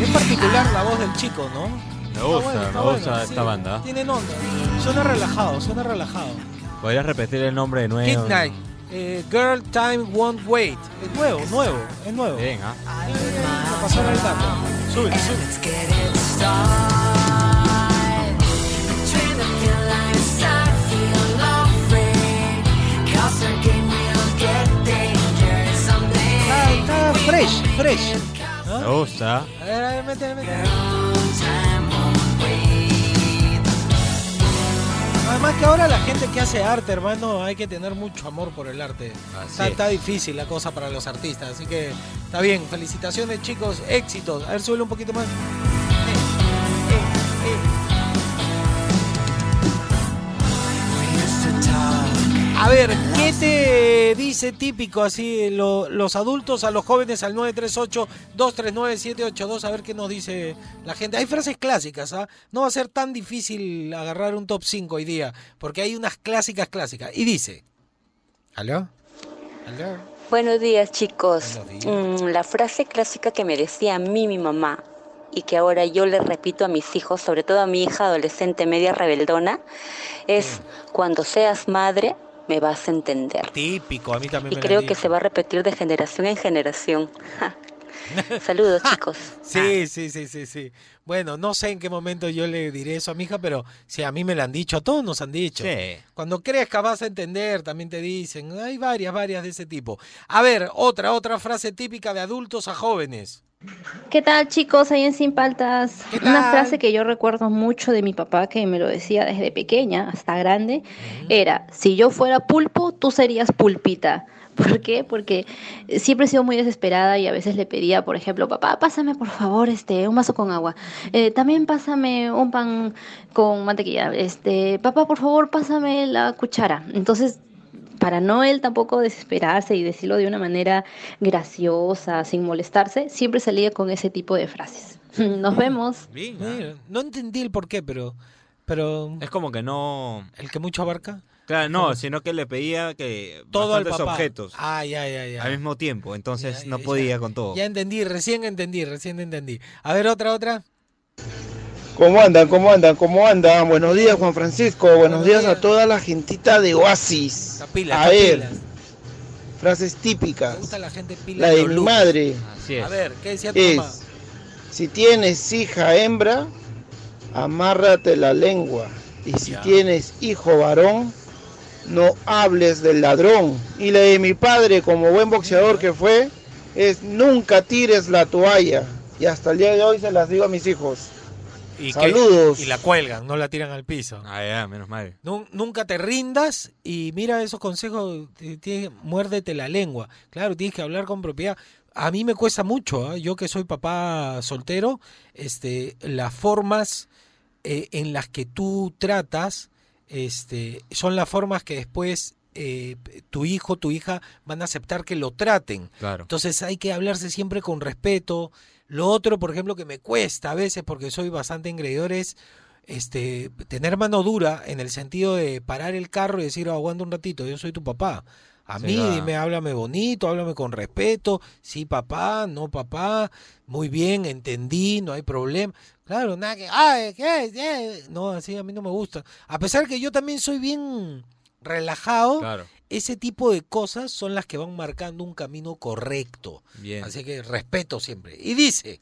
Es particular la voz del chico, ¿no? Me gusta, bueno, está me bueno, gusta sí. esta banda. Tienen onda. Suena relajado, suena relajado. Podrías repetir el nombre de nuevo. Kid Night. eh, Girl Time Won't Wait. Es nuevo, nuevo, es nuevo. Bien, ¿ah? El dato. Sube, sube. Fresh, fresh. ¿Ah? Me gusta. A ver, a ver, métele, métele. Además que ahora la gente que hace arte, hermano, hay que tener mucho amor por el arte. Está, es. está difícil la cosa para los artistas, así que está bien. Felicitaciones, chicos, éxitos. A ver, sube un poquito más. A ver, ¿qué te dice típico así lo- los adultos a los jóvenes al 938-239-782? A ver qué nos dice la gente. Hay frases clásicas, ¿ah? No va a ser tan difícil agarrar un top 5 hoy día, porque hay unas clásicas clásicas. Y dice... ¿Aló? ¿Aló? Buenos días, chicos. Buenos días. Mm, la frase clásica que me decía a mí mi mamá y que ahora yo le repito a mis hijos, sobre todo a mi hija adolescente media rebeldona, es cuando seas madre me vas a entender. Típico, a mí también Y me creo que se va a repetir de generación en generación. Saludos, chicos. Sí, sí, sí, sí, sí. Bueno, no sé en qué momento yo le diré eso a mi hija, pero sí, a mí me lo han dicho, a todos nos han dicho. Sí. Cuando crezcas vas a entender, también te dicen. Hay varias, varias de ese tipo. A ver, otra, otra frase típica de adultos a jóvenes. ¿Qué tal chicos? Ahí en Sin Paltas. ¿Qué Una frase que yo recuerdo mucho de mi papá, que me lo decía desde pequeña hasta grande, era, si yo fuera pulpo, tú serías pulpita. ¿Por qué? Porque siempre he sido muy desesperada y a veces le pedía, por ejemplo, papá, pásame por favor este, un vaso con agua. Eh, también pásame un pan con mantequilla. Este, papá, por favor, pásame la cuchara. Entonces, para no él tampoco desesperarse y decirlo de una manera graciosa, sin molestarse, siempre salía con ese tipo de frases. Nos vemos. Mira, no entendí el por qué, pero, pero Es como que no. el que mucho abarca. Claro, no, sino que le pedía que Todo al bastantes papá. objetos Ah, ya, ya, ya. al mismo tiempo, entonces Ya, no podía ya. con todo. Ya entendí, recién entendí, recién entendí. A ver, otra, otra. ¿Cómo andan? ¿Cómo andan? ¿Cómo andan? Buenos días, Juan Francisco. Buenos días a toda la gentita de Oasis. pila, A ver, frases típicas. Me gusta la gente pila La de mi madre A ver, ¿qué decía tu mamá? es, si tienes hija hembra, amárrate la lengua. Y si Ya. tienes hijo varón, no hables del ladrón. Y la de mi padre, como buen boxeador que fue, es nunca tires la toalla. Y hasta el día de hoy se las digo a mis hijos. Y que- Saludos. y la cuelgan, no la tiran al piso. Ah, ya, menos mal. Nun- nunca te rindas y mira esos consejos, tienes- muérdete la lengua. Claro, tienes que hablar con propiedad. A mí me cuesta mucho, ¿ah? yo que soy papá soltero, este, las formas eh, en las que tú tratas, este, son las formas que después eh, tu hijo, tu hija van a aceptar que lo traten. Claro. Entonces hay que hablarse siempre con respeto. Lo otro, por ejemplo, que me cuesta a veces porque soy bastante engreidor es este, tener mano dura en el sentido de parar el carro y decir, "Oh, aguanta un ratito, yo soy tu papá. A mí dime, háblame bonito, háblame con respeto. Sí, papá, no, papá. Muy bien, entendí, no hay problema. Claro, nada que, ay, ¿qué? ¿Qué?". No, así a mí no me gusta. A pesar que yo también soy bien relajado, Claro. Ese tipo de cosas son las que van marcando un camino correcto. Bien. Así que respeto siempre. Y dice,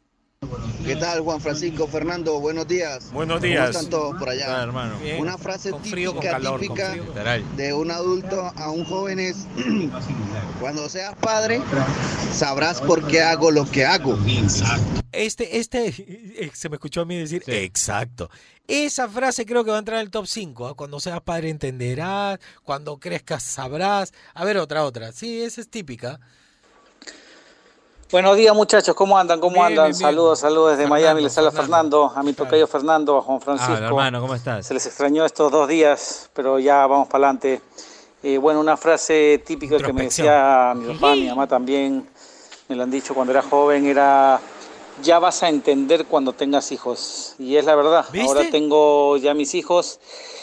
¿Qué tal, Juan Francisco, Fernando? Buenos días. Buenos ¿Cómo días. están todos por allá? Ah, hermano. Bien. Una frase Con frío, con típica, calor, con típica frío. Literal. de un adulto a un joven es, cuando seas padre, sabrás por qué hago lo que hago. este, este, eh, se me escuchó a mí decir, exacto. Esa frase creo que va a entrar en el top 5. Cuando seas padre entenderás, cuando crezcas sabrás. A ver, otra, otra. Sí, esa es típica. Buenos días muchachos, ¿cómo andan? ¿Cómo Bien, andan? bien, bien. Saludos, saludos desde Fernando, Miami, les habla Fernando. Fernando, a mi tocayo Fernando, a Juan Francisco. Ah, hermano, ¿cómo estás? Se les extrañó estos dos días, pero ya vamos para adelante. Eh, bueno, una frase típica que me decía mi papá, mi mamá también, me lo han dicho cuando era joven, era, ya vas a entender cuando tengas hijos. Y es la verdad, ¿Viste? ahora tengo ya mis hijos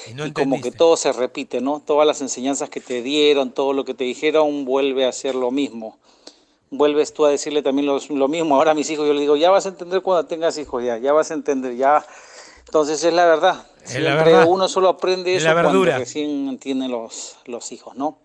Y no y como que todo se repite, ¿no? Todas las enseñanzas que te dieron, todo lo que te dijeron, vuelve a ser lo mismo. Vuelves tú a decirle también lo, lo mismo. Ahora a mis hijos yo les digo, ya vas a entender cuando tengas hijos, ya, ya vas a entender, ya. Entonces es la verdad. Es la verdad. uno solo aprende Es eso la cuando recién tiene los, los hijos, ¿no?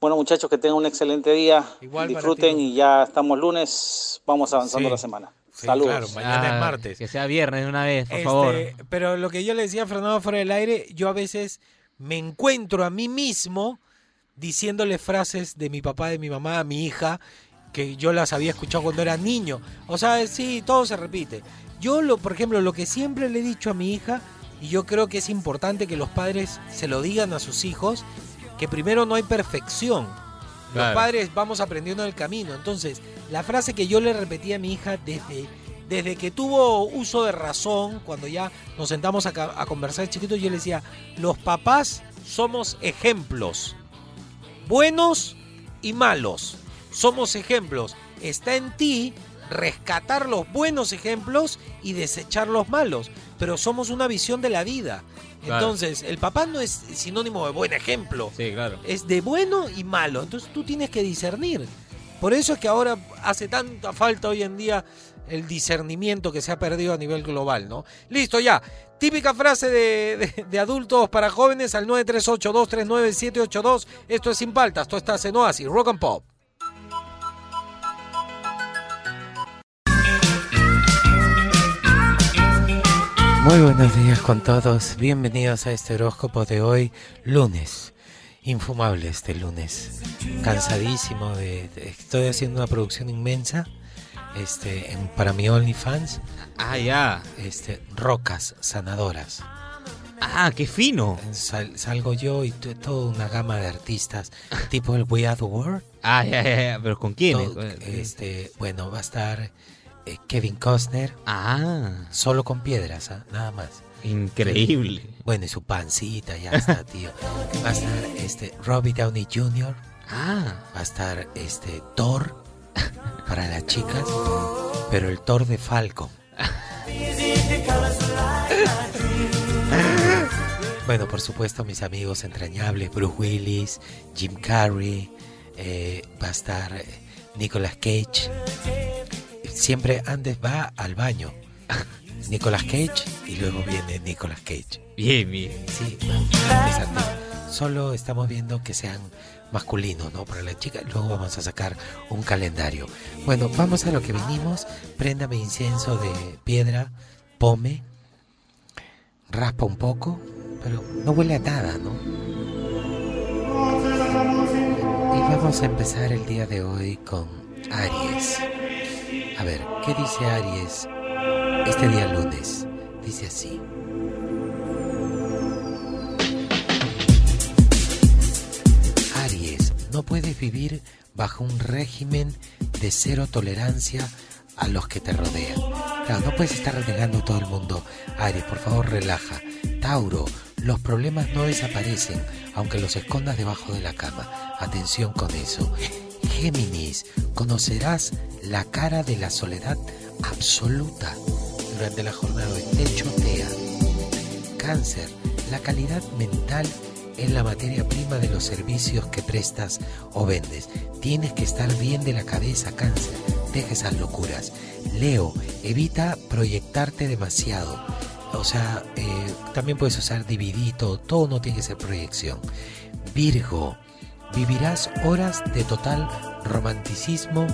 Bueno, muchachos, que tengan un excelente día. Igual Disfruten y ya estamos lunes, vamos avanzando Sí. la semana. Sí, Saludos. claro, mañana es Ah, martes. Que sea viernes de una vez, por Este, favor. Pero lo que yo le decía a Fernando fuera del aire, yo a veces me encuentro a mí mismo diciéndole frases de mi papá, de mi mamá, a mi hija, que yo las había escuchado cuando era niño. O sea, sí, todo se repite. Yo, lo, por ejemplo, lo que siempre le he dicho a mi hija, y yo creo que es importante que los padres se lo digan a sus hijos, que primero no hay perfección. Los padres vamos aprendiendo en el camino. Entonces, la frase que yo le repetí a mi hija desde, desde que tuvo uso de razón, cuando ya nos sentamos a, a conversar chiquitos, yo le decía, los papás somos ejemplos, buenos y malos. Somos ejemplos. Está en ti rescatar los buenos ejemplos y desechar los malos. Pero somos una visión de la vida. Claro. Entonces, el papá no es sinónimo de buen ejemplo Sí, claro. es de bueno y malo. Entonces tú tienes que discernir. Por eso es que ahora hace tanta falta hoy en día el discernimiento que se ha perdido a nivel global, ¿no? Listo, ya. Típica frase de, de- de adultos para jóvenes al 938239782. Esto es Sin Paltas, esto está en Oasis, Rock and Pop. Muy buenos días con todos. Bienvenidos a este horóscopo de hoy, lunes. Infumable este lunes. Cansadísimo de, de- estoy haciendo una producción inmensa. Este, en- para mi OnlyFans. Ah, ya. Este, rocas sanadoras. Ah, qué fino. Sal- salgo yo y to- toda una gama de artistas, tipo el We Are the World. Ah, ya, ya, ya. ¿Pero con quién? Todo- este, bueno, va a estar eh, Kevin Costner. Ah. Solo con piedras, ¿ah? nada más. Increíble. Bueno, y su pancita ya está, tío. Va a estar este Robbie Downey Jr. Ah. Va a estar este Thor para las chicas, pero el Thor de Falcon. Bueno, por supuesto, mis amigos entrañables, Bruce Willis, Jim Carrey, eh, va a estar eh, Nicolas Cage. Siempre antes va al baño. Nicolas Cage y luego viene Nicolas Cage. Bien, bien. Sí, interesante. Solo estamos viendo que sean masculinos, ¿no? Para la chica. Luego vamos a sacar un calendario. Bueno, vamos a lo que vinimos. Préndame incienso de piedra, pome, raspa un poco, pero no huele a nada, ¿no? Y vamos a empezar el día de hoy con Aries. A ver, ¿qué dice Aries este día lunes? Dice así. Aries, no puedes vivir bajo un régimen de cero tolerancia a los que te rodean. Claro, no puedes estar renegando a todo el mundo. Aries, por favor, relaja. Tauro, los problemas no desaparecen, aunque los escondas debajo de la cama. Atención con eso. Géminis, conocerás la cara de la soledad absoluta durante la jornada de. Te chotea. Cáncer, la calidad mental es la materia prima de los servicios que prestas o vendes. Tienes que estar bien de la cabeza, cáncer. Deja esas locuras. Leo, evita proyectarte demasiado. O sea, eh, también puedes usar dividito, todo no tiene que ser proyección. Virgo, vivirás horas de total romanticismo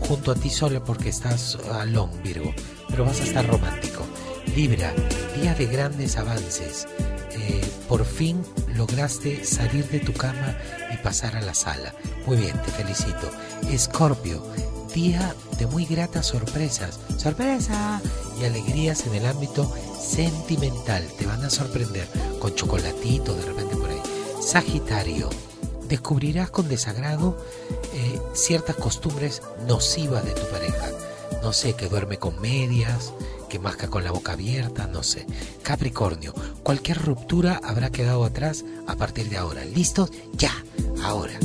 junto a ti solo porque estás alone, Virgo, pero vas a estar romántico. Libra, día de grandes avances. Eh, por fin lograste salir de tu cama y pasar a la sala. Muy bien, te felicito. Escorpio, día de muy gratas sorpresas. ¡Sorpresa! Y alegrías en el ámbito sentimental. Te van a sorprender con chocolatito de repente por ahí. Sagitario, descubrirás con desagrado eh, ciertas costumbres nocivas de tu pareja. No sé, que duerme con medias, que masca con la boca abierta, no sé. Capricornio, cualquier ruptura habrá quedado atrás a partir de ahora. ¿Listos? Ya, ahora.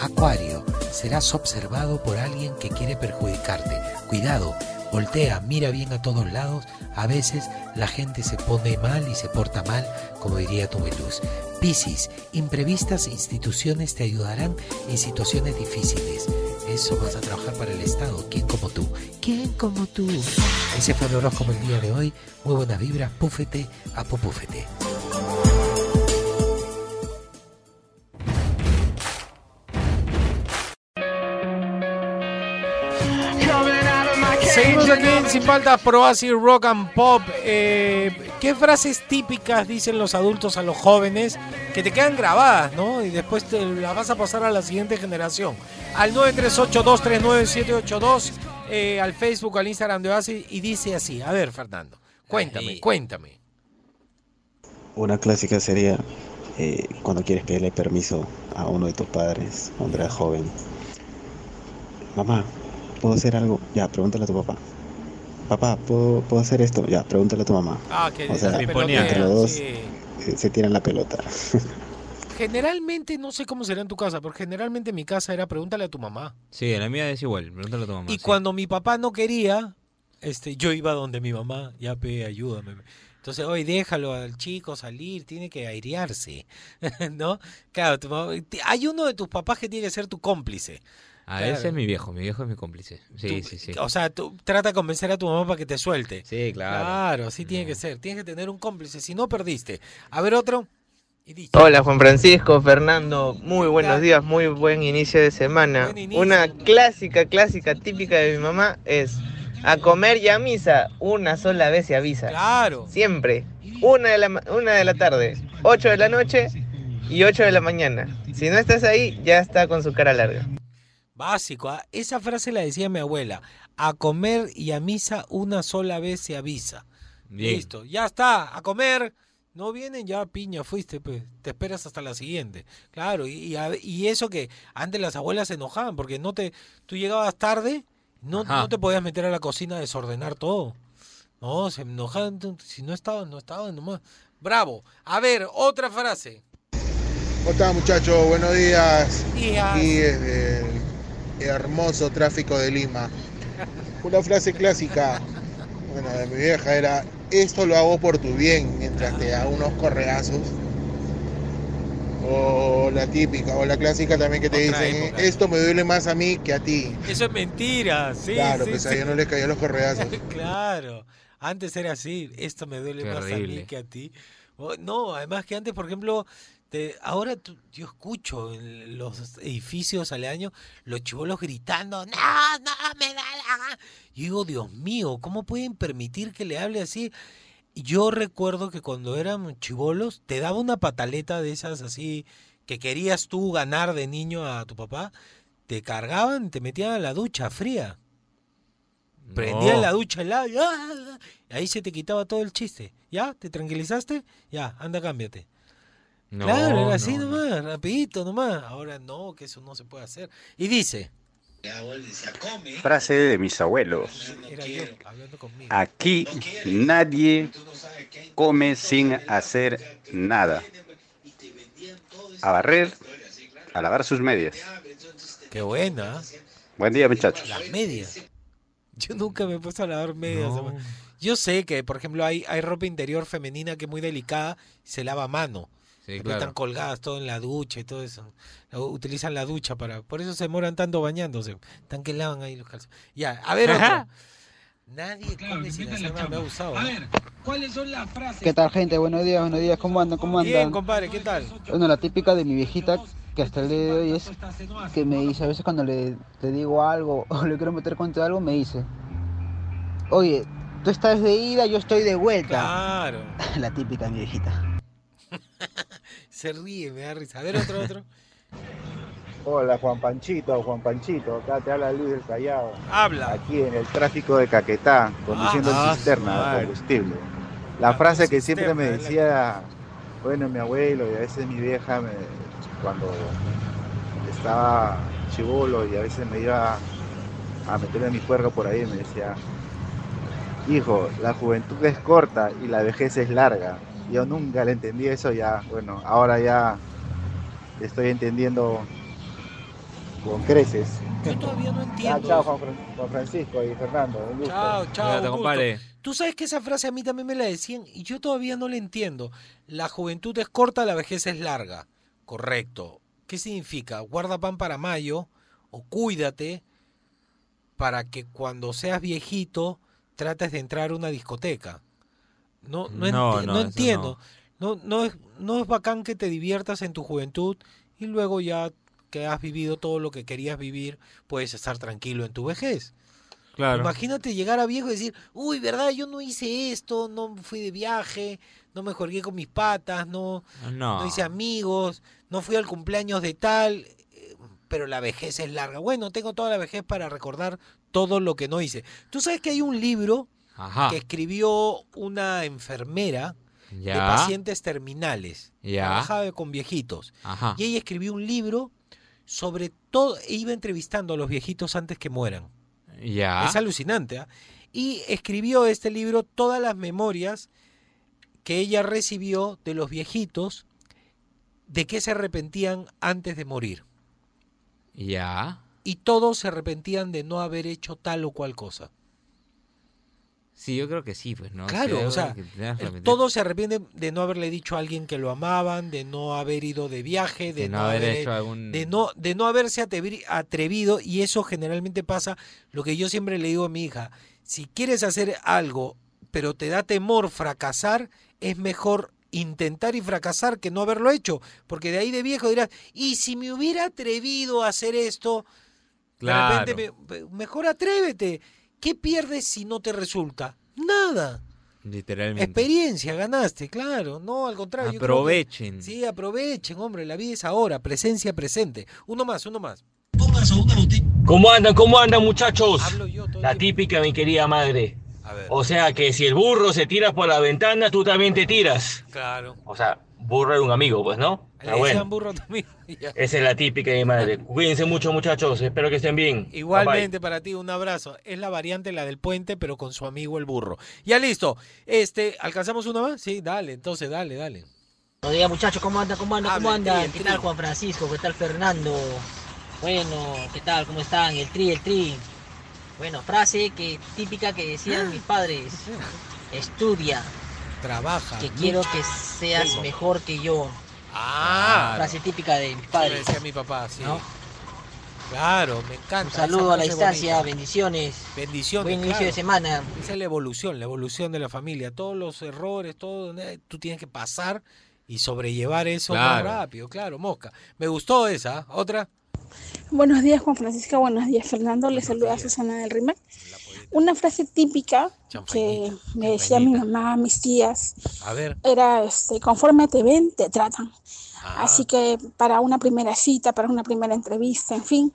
Acuario, serás observado por alguien que quiere perjudicarte. Cuidado, voltea, mira bien a todos lados. A veces la gente se pone mal y se porta mal, como diría tu Veluz. Piscis, imprevistas instituciones te ayudarán en situaciones difíciles. Eso vas a trabajar para el Estado. ¿Quién como tú? ¿Quién como tú? Ese fue el horóscopo el día de hoy. Muy buenas vibras, púfete a. Seguimos aquí en Sin Falta Pro Acid Rock and Pop. Eh, ¿Qué frases típicas dicen los adultos a los jóvenes que te quedan grabadas, ¿no? Y después te las vas a pasar a la siguiente generación. Al 938-239-782, eh, al Facebook, al Instagram de Oasis, y dice así. A ver, Fernando, cuéntame, cuéntame. Una clásica sería eh, cuando quieres pedirle permiso a uno de tus padres cuando eras joven. Mamá, ¿puedo hacer algo? Ya, pregúntale a tu papá. Papá, ¿puedo, ¿puedo hacer esto? Ya, pregúntale a tu mamá. Ah, que o sea, la entre los dos sí. eh, se tiran la pelota. Generalmente, no sé cómo será en tu casa, pero generalmente en mi casa era pregúntale a tu mamá. Sí, en la mía es igual. Pregúntale a tu mamá. Y sí. cuando mi papá no quería, este, yo iba donde mi mamá, ya pe, ayúdame. Entonces, hoy déjalo al chico salir, tiene que airearse, ¿no? Claro, tu hay uno de tus papás que tiene que ser tu cómplice. Ah, Claro. ese es mi viejo. Mi viejo es mi cómplice. Sí, Tú- sí, sí. O sea, tú trata de convencer a tu mamá para que te suelte. Sí, claro. Claro, así tiene que ser. Tienes que tener un cómplice, si no perdiste. A ver otro. Hola Juan Francisco, Fernando, muy buenos días, muy buen inicio de semana. Una clásica, clásica, típica de mi mamá es a comer y a misa, una sola vez se avisa. Claro. Siempre, una de la, una de la tarde, 8 de la noche y 8 de la mañana. Si no estás ahí, ya está con su cara larga. Básico, ¿ah? esa frase la decía mi abuela. A comer y a misa una sola vez se avisa. Bien. Listo, ya está, a comer. No vienen ya, piña, fuiste, pues. Te esperas hasta la siguiente. Claro, y, y a- y eso que antes las abuelas se enojaban porque no te, tú llegabas tarde, no, no te podías meter a la cocina a desordenar todo. No, se enojaban, si no estaban, no estaban nomás. Bravo. A ver, otra frase. ¿Cómo están muchachos? Buenos días. Días. Aquí desde hermoso tráfico de Lima. Una frase clásica, bueno, de mi vieja era, esto lo hago por tu bien, mientras te da unos correazos. O la típica, o la clásica también que te Otra dicen, época. esto me duele más a mí que a ti. Eso es mentira, sí. claro, sí, pues sí. a ella no le cayó los correazos. claro. Antes era así, esto me duele más a mí que a ti. No, además que antes, por ejemplo, te- ahora tú- yo escucho en los edificios aledaños los chivolos gritando, no, no, me da la gana". Y digo, Dios mío, ¿cómo pueden permitir que le hable así? Y Yo recuerdo que cuando eran chivolos, te daba una pataleta de esas así que querías tú ganar de niño a tu papá, te cargaban, te metían a la ducha fría. Prendían No. la ducha helada y ¡ah! ahí se te quitaba todo el chiste. ¿Ya? ¿Te tranquilizaste? Ya, anda, cámbiate. No, claro, era no, así no. nomás, rapidito nomás. Ahora no, que eso no se puede hacer. Y dice, Frase de mis abuelos. Aquí nadie come sin hacer nada. A barrer, a lavar sus medias. Qué buena. Buen día, muchachos. Las medias. Yo nunca me he puesto a lavar medias. Yo sé que, por ejemplo, hay, hay ropa interior femenina que es muy delicada y se lava a mano. Sí, claro. Están colgadas todo en la ducha y todo eso. Utilizan la ducha para... Por eso se demoran tanto bañándose. Están que lavan ahí los calzones. Ya, a ver otro. Ajá. Nadie come sin hacer nada. Me ha gustado. ¿eh? ¿Cuáles son las frases? ¿Qué tal, gente? Buenos días, buenos días. ¿Cómo andan? ¿Cómo andan? Bien, compadre, ¿qué tal? Bueno, la típica de mi viejita, que hasta el día de hoy es que me dice, a veces cuando le, le digo algo o le quiero meter contra algo, me dice, oye, tú estás de ida, yo estoy de vuelta. Claro. La típica de mi viejita. Se ríe, me da risa. A ver otro, otro. Hola Juan Panchito, Juan Panchito, acá te habla Luis del Callao. Habla. Aquí en el tráfico de Caquetá, conduciendo Ah, en cisterna de combustible. La frase que siempre me decía, bueno, mi abuelo y a veces mi vieja, me- cuando estaba chivolo y a veces me iba a meterme mi cuerpo por ahí, me decía, hijo, la juventud es corta y la vejez es larga. Yo nunca le entendí eso, ya, bueno, ahora ya estoy entendiendo con creces. Yo todavía no Ah, entiendo. chao Juan, Fran- Juan Francisco y Fernando, un gusto. Chao, chao. Cuídate, un gusto. compadre. Tú sabes que esa frase a mí también me la decían y yo todavía no la entiendo. La juventud es corta, la vejez es larga. Correcto. ¿Qué significa? Guarda pan para mayo o cuídate para que cuando seas viejito trates de entrar a una discoteca. No, no, No, enti- no, entiendo. No, no, es, no es bacán que te diviertas en tu juventud y luego ya que has vivido todo lo que querías vivir, puedes estar tranquilo en tu vejez. Claro. Imagínate llegar a viejo y decir, uy, ¿verdad? Yo no hice esto, no fui de viaje, no me jugué con mis patas, no, No. no hice amigos, no fui al cumpleaños de tal, eh, pero la vejez es larga. Bueno, tengo toda la vejez para recordar todo lo que no hice. Tú sabes que hay un libro Ajá. que escribió una enfermera de pacientes terminales. Ya. Trabajaba con viejitos. Ajá. Y ella escribió un libro sobre todo, e iba entrevistando a los viejitos antes que mueran. Ya. Es alucinante. ¿ah? Y escribió este libro todas las memorias que ella recibió de los viejitos de que se arrepentían antes de morir. Ya. Y todos se arrepentían de no haber hecho tal o cual cosa. Sí, yo creo que sí, pues, ¿no? Claro, o sea, todos se arrepienten de no haberle dicho a alguien que lo amaban, de no haber ido de viaje, de, De no, no haber haber, hecho algún- de no de no haberse atrevi- atrevido y eso generalmente pasa lo que yo siempre le digo a mi hija, si quieres hacer algo pero te da temor fracasar, es mejor intentar y fracasar que no haberlo hecho, porque de ahí de viejo dirás, "Y si me hubiera atrevido a hacer esto, Claro. de repente me- mejor atrévete. ¿Qué pierdes si no te resulta? Nada. Literalmente. Experiencia, ganaste, claro. No, al contrario. yo que- Aprovechen. sí, aprovechen, hombre. La vida es ahora. Presencia presente. Uno más, uno más. ¿Cómo andan? ¿Cómo andan, muchachos? La típica, mi querida madre. O sea que si el burro se tira por la ventana, tú también te tiras. Claro. O sea, burro era un amigo, pues, ¿no? Le Ah, bueno. burro. Esa es la típica de mi madre. Cuídense mucho, muchachos. Espero que estén bien. Bye, Igualmente para ti, un abrazo. Es la variante, la del puente, pero con su amigo el burro. Ya listo. Este, ¿alcanzamos una más? Sí, dale, entonces dale, dale. Buenos días muchachos, ¿cómo andan? ¿Cómo andan? ¿Cómo el ¿Qué tal Juan Francisco? ¿Qué tal Fernando? Bueno, ¿qué tal? ¿Cómo están? El tri, el tri. Bueno, frase que típica que decían mis padres. Estudia, Trabaja. que quiero que seas mejor que yo. Ah. Frase típica de mis padres. decía mi papá, sí. ¿no? Claro, me encanta. Un saludo a la distancia, bonita. bendiciones. Bendiciones. Buen inicio claro. de semana. Esa es la evolución, la evolución de la familia. Todos los errores, todo, eh, tú tienes que pasar y sobrellevar eso más rápido, claro, mosca. Me gustó esa. ¿Otra? Buenos días, Juan Francisco. Buenos días, Fernando. Les saluda Susana del Rimer. Una frase típica que me decía mi mamá, mis tías, A ver. era este, conforme te ven, te tratan. Ah. Así que para una primera cita, para una primera entrevista, en fin,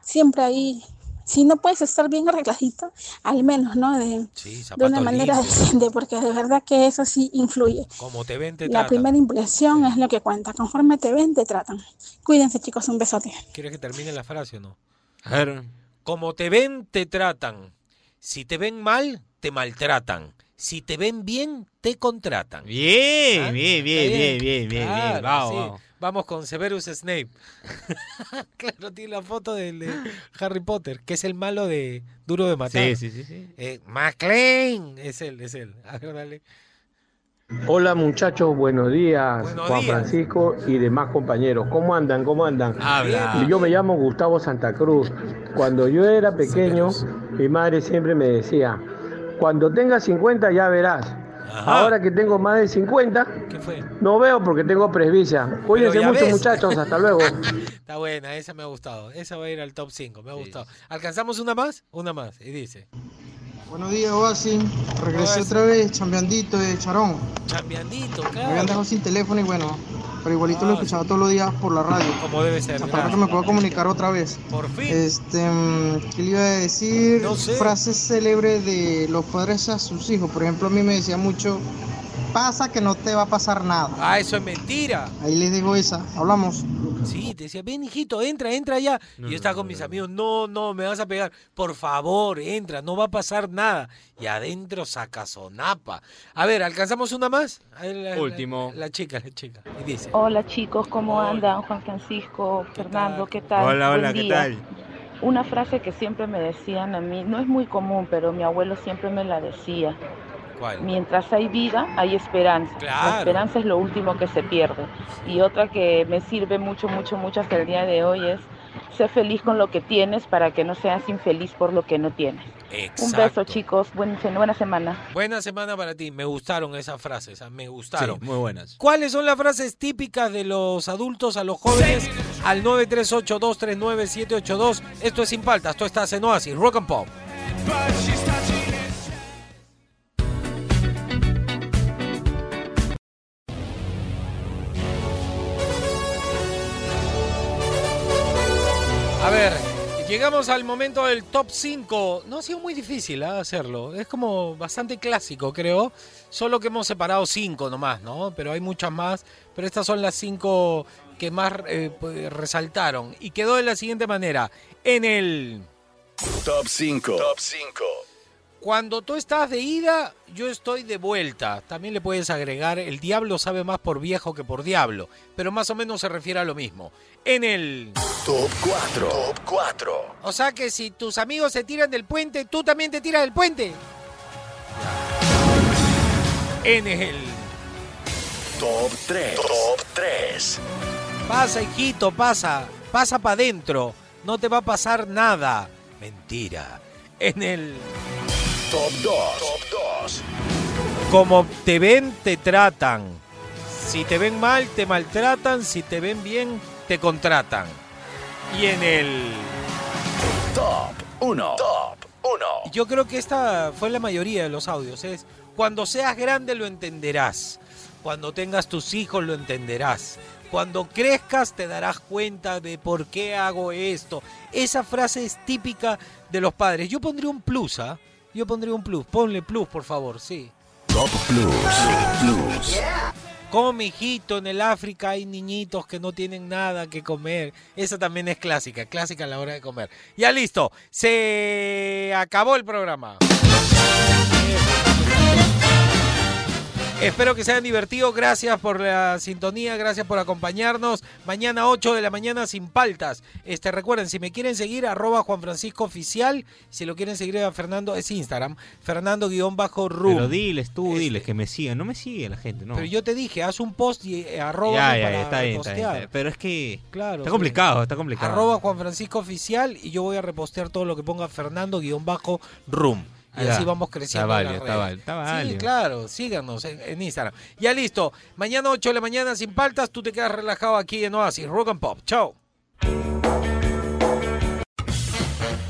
siempre ahí, si no puedes estar bien arregladito, al menos, ¿no? De, Sí, de una manera decente, porque de verdad que eso sí influye. Como te ven, te La tratan. primera impresión es lo que cuenta. Conforme te ven, te tratan. Cuídense, chicos. Un besote. ¿Quieres que termine la frase o no? A ver. Como te ven, te tratan. Si te ven mal, te maltratan. Si te ven bien, te contratan. Bien, ¿Ah? bien, bien, bien, bien, bien, bien. Claro, Vamos, sí. vamos. Vamos con Severus Snape. claro, tiene la foto del de Harry Potter, que es el malo de Duro de Matar. Sí, sí, sí, sí. Eh, McLean. Es él, es él. A ver, dale. Hola muchachos, buenos días, Buenos Juan días. Francisco y demás compañeros. ¿Cómo andan? ¿Cómo andan? Habla. Yo me llamo Gustavo Santa Cruz. Cuando yo era pequeño, mi madre siempre me decía, cuando tengas 50 ya verás. Ahora que tengo más de 50, ¿Qué fue? no veo porque tengo presbicia. Cuídense mucho ves. muchachos, hasta luego. Está buena, esa me ha gustado. Esa va a ir al top 5, me ha gustado. ¿Alcanzamos una más? Una más. Y dice, Buenos días, Oasis. Regresé otra vez, chambeandito de Charón. chambeandito, Me habían claro. dejado sin teléfono y bueno, pero igualito lo escuchaba todos los días por la radio. Como debe ser. Hasta ahora que me puedo comunicar otra vez. Por fin. Este, mm, ¿qué le iba a decir? Frases célebres de los padres a sus hijos. Por ejemplo, a mí me decía mucho, pasa que no te va a pasar nada. Ah, eso es mentira. Ahí les digo esa. Hablamos. Sí, te decía, ven hijito, entra, entra ya. y yo estaba con mis amigos, no, no, me vas a pegar. Por favor, entra, no va a pasar nada. Y adentro saca sonapa. A ver, ¿alcanzamos una más? Ver, la- la- Último. La, chica, la chica. Y dice, Hola chicos, ¿cómo andan? Juan Francisco, Fernando, ¿qué tal? Hola, hola, ¿qué tal? Una frase que siempre me decían a mí, no es muy común, pero mi abuelo siempre me la decía. ¿Cuál? Mientras hay vida, hay esperanza. Claro. La esperanza es lo último que se pierde. Y otra que me sirve mucho, mucho, mucho hasta el día de hoy es, sé feliz con lo que tienes para que no seas infeliz por lo que no tienes. Un beso Exacto. chicos, buen, buena semana. Buena semana para ti. Me gustaron esas frases, ah, me gustaron. Sí, muy buenas. ¿Cuáles son las frases típicas de los adultos a los jóvenes? Al 938-239-782. Esto es Sin Paltas, esto está en Oasis, Rock and Pop. Llegamos al momento del top 5. No ha sido muy difícil ¿ah? hacerlo. Es como bastante clásico, creo. Solo que hemos separado 5 nomás, ¿no? Pero hay muchas más. Pero estas son las 5 que más eh, pues, resaltaron. Y quedó de la siguiente manera. En el... Top 5. Top 5. Cuando tú estás de ida, yo estoy de vuelta. También le puedes agregar, el diablo sabe más por viejo que por diablo, pero más o menos se refiere a lo mismo. En el... Top 4. Top 4. O sea que si tus amigos se tiran del puente, tú también te tiras del puente. En el... Top 3. Top 3. Pasa, hijito, pasa. Pasa para adentro. No te va a pasar nada. Mentira. En el... Top 2. Top 2. Como te ven, te tratan. Si te ven mal, te maltratan. Si te ven bien, te contratan. Y en el... Top 1. Top 1. Yo creo que esta fue la mayoría de los audios. Es cuando seas grande lo entenderás. Cuando tengas tus hijos lo entenderás. Cuando crezcas te darás cuenta de por qué hago esto. Esa frase es típica de los padres. Yo pondría un plus, ¿ah? Yo pondría un plus. Ponle plus, por favor, sí. Top Plus. Plus. Come, hijito, en el África hay niñitos que no tienen nada que comer. Esa también es clásica, clásica a la hora de comer. Ya listo, se acabó el programa. Espero que se hayan divertido. Gracias por la sintonía, gracias por acompañarnos. Mañana 8 de la mañana sin paltas. Este, recuerden, si me quieren seguir, arroba Juan Francisco Oficial. Si lo quieren seguir a Fernando, es Instagram. Fernando-Ru. Pero diles tú, diles que me sigan. No me sigue la gente, no. Pero yo te dije, haz un post y eh, arroba Ya, ya, para está bien, está. Pero es que Claro, está complicado, está complicado. Arroba Juan Francisco Oficial y yo voy a repostear todo lo que ponga Fernando-Room. Y así vamos está creciendo. en válido, las está válido, está Sí, claro, síganos en, en Instagram. Ya listo. Mañana 8 de la mañana sin paltas, tú te quedas relajado aquí en Oasis. Rock and Pop. Chao.